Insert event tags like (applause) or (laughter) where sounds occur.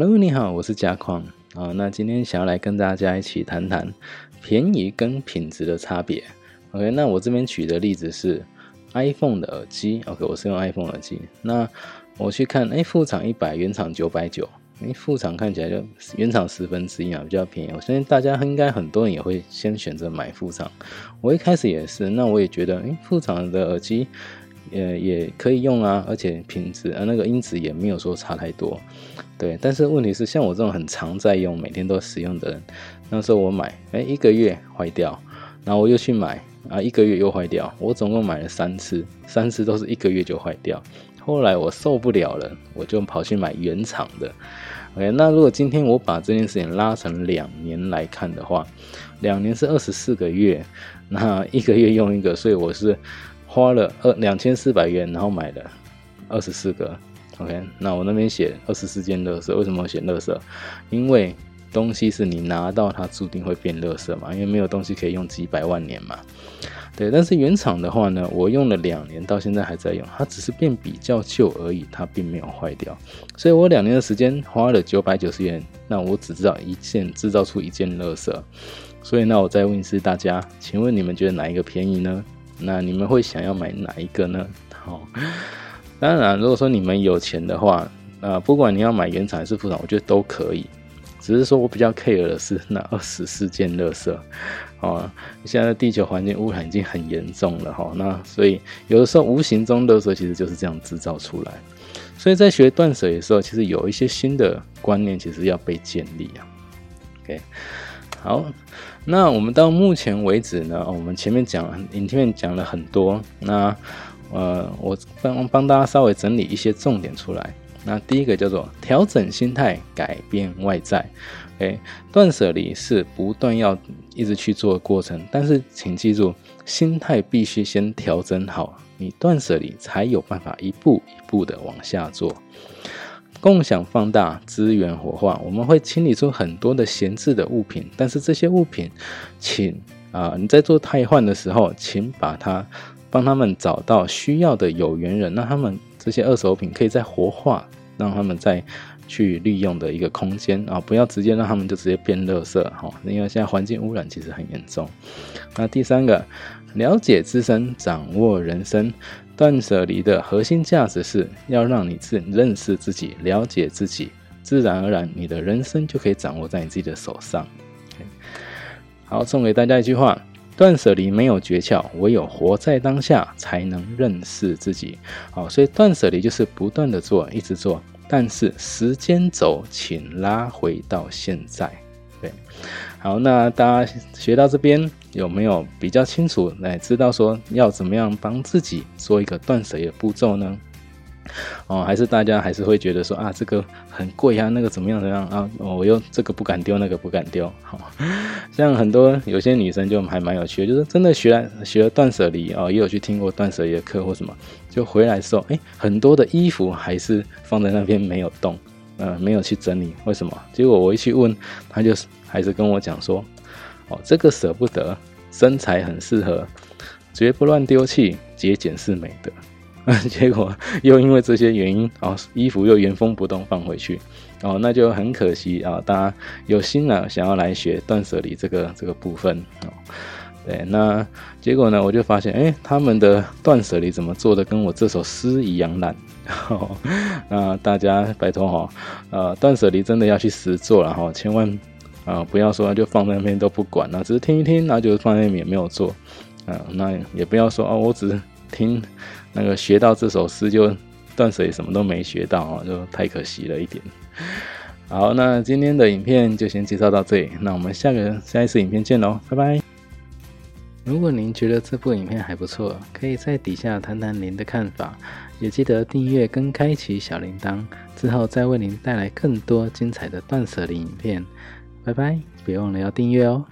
Hello，你好，我是嘉矿啊。那今天想要来跟大家一起谈谈便宜跟品质的差别。OK，那我这边举的例子是 iPhone 的耳机。OK，我是用 iPhone 耳机。那我去看，哎，副厂一百，原厂九百九。哎，副厂看起来就原厂十分之一啊，比较便宜。我相信大家应该很多人也会先选择买副厂。我一开始也是，那我也觉得，哎，副厂的耳机。也也可以用啊，而且品质啊那个音质也没有说差太多，对。但是问题是，像我这种很常在用、每天都使用的人，那时候我买，哎，一个月坏掉，然后我又去买，啊，一个月又坏掉，我总共买了三次，三次都是一个月就坏掉。后来我受不了了，我就跑去买原厂的。OK，那如果今天我把这件事情拉成两年来看的话，两年是二十四个月，那一个月用一个，所以我是。花了二两千四百元，然后买了二十四个，OK。那我那边写二十四件乐色，为什么写乐色？因为东西是你拿到它注定会变乐色嘛，因为没有东西可以用几百万年嘛。对，但是原厂的话呢，我用了两年，到现在还在用，它只是变比较旧而已，它并没有坏掉。所以我两年的时间花了九百九十元，那我只知道一件制造出一件乐色。所以那我再问一次大家，请问你们觉得哪一个便宜呢？那你们会想要买哪一个呢？好，当然，如果说你们有钱的话，啊，不管你要买原厂还是副厂，我觉得都可以。只是说我比较 care 的是 (laughs) 那二十四件垃圾，啊，现在地球环境污染已经很严重了哈。那所以有的时候无形中垃圾其实就是这样制造出来。所以在学断舍的时候，其实有一些新的观念其实要被建立啊。OK。好，那我们到目前为止呢，我们前面讲影片讲了很多，那呃，我帮帮大家稍微整理一些重点出来。那第一个叫做调整心态，改变外在。断舍离是不断要一直去做的过程，但是请记住，心态必须先调整好，你断舍离才有办法一步一步的往下做。共享放大资源活化，我们会清理出很多的闲置的物品，但是这些物品，请啊你在做汰换的时候，请把它帮他们找到需要的有缘人，让他们这些二手品可以再活化，让他们再去利用的一个空间啊，不要直接让他们就直接变垃圾哈，因为现在环境污染其实很严重。那第三个，了解自身，掌握人生。断舍离的核心价值是要让你自认识自己、了解自己，自然而然，你的人生就可以掌握在你自己的手上。好，送给大家一句话：断舍离没有诀窍，唯有活在当下才能认识自己。好，所以断舍离就是不断的做，一直做，但是时间轴请拉回到现在。对，好，那大家学到这边有没有比较清楚来知道说要怎么样帮自己做一个断舍的步骤呢？哦，还是大家还是会觉得说啊，这个很贵啊，那个怎么样怎么样啊？我又这个不敢丢，那个不敢丢。好，(laughs) 像很多有些女生就还蛮有趣的，就是真的学了学了断舍离哦，也有去听过断舍离的课或什么，就回来时候，哎，很多的衣服还是放在那边没有动。呃，没有去整理，为什么？结果我一去问，他就还是跟我讲说，哦，这个舍不得，身材很适合，绝不乱丢弃，节俭是美德。(laughs) 结果又因为这些原因，哦，衣服又原封不动放回去，哦，那就很可惜啊。大家有心了，想要来学断舍离这个这个部分，哦。对，那结果呢？我就发现，哎，他们的断舍离怎么做的，跟我这首诗一样烂。(laughs) 那大家拜托哈，呃，断舍离真的要去实做了哈，千万啊不要说就放在那边都不管了，只是听一听，那就放在那边也没有做。啊，那也不要说哦，我只是听那个学到这首诗就断舍什么都没学到啊，就太可惜了一点。好，那今天的影片就先介绍到这里，那我们下个下一次影片见喽，拜拜。如果您觉得这部影片还不错，可以在底下谈谈您的看法，也记得订阅跟开启小铃铛，之后再为您带来更多精彩的断舍离影片。拜拜，别忘了要订阅哦。